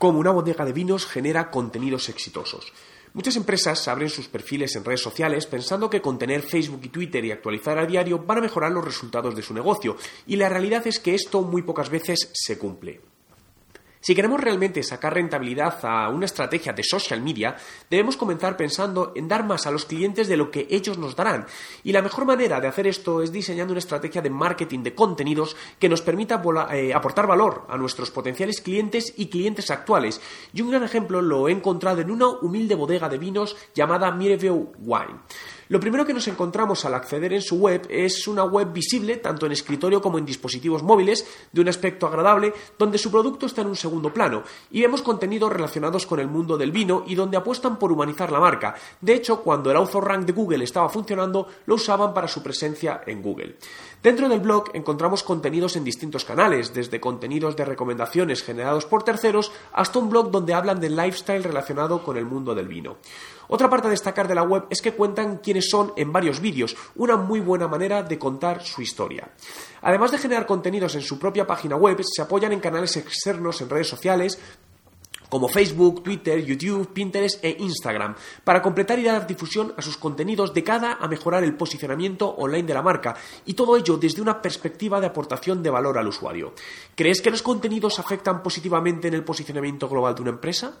cómo una bodega de vinos genera contenidos exitosos. Muchas empresas abren sus perfiles en redes sociales pensando que con tener Facebook y Twitter y actualizar a diario van a mejorar los resultados de su negocio, y la realidad es que esto muy pocas veces se cumple. Si queremos realmente sacar rentabilidad a una estrategia de social media, debemos comenzar pensando en dar más a los clientes de lo que ellos nos darán. Y la mejor manera de hacer esto es diseñando una estrategia de marketing de contenidos que nos permita eh, aportar valor a nuestros potenciales clientes y clientes actuales. Y un gran ejemplo lo he encontrado en una humilde bodega de vinos llamada Mireville Wine. Lo primero que nos encontramos al acceder en su web es una web visible tanto en escritorio como en dispositivos móviles, de un aspecto agradable, donde su producto está en un segundo plano, y vemos contenidos relacionados con el mundo del vino y donde apuestan por humanizar la marca. De hecho, cuando el Author Rank de Google estaba funcionando, lo usaban para su presencia en Google. Dentro del blog encontramos contenidos en distintos canales, desde contenidos de recomendaciones generados por terceros hasta un blog donde hablan del lifestyle relacionado con el mundo del vino. Otra parte a destacar de la web es que cuentan quiénes son en varios vídeos, una muy buena manera de contar su historia. Además de generar contenidos en su propia página web, se apoyan en canales externos en redes sociales, como Facebook, Twitter, YouTube, Pinterest e Instagram, para completar y dar difusión a sus contenidos de cara a mejorar el posicionamiento online de la marca, y todo ello desde una perspectiva de aportación de valor al usuario. ¿Crees que los contenidos afectan positivamente en el posicionamiento global de una empresa?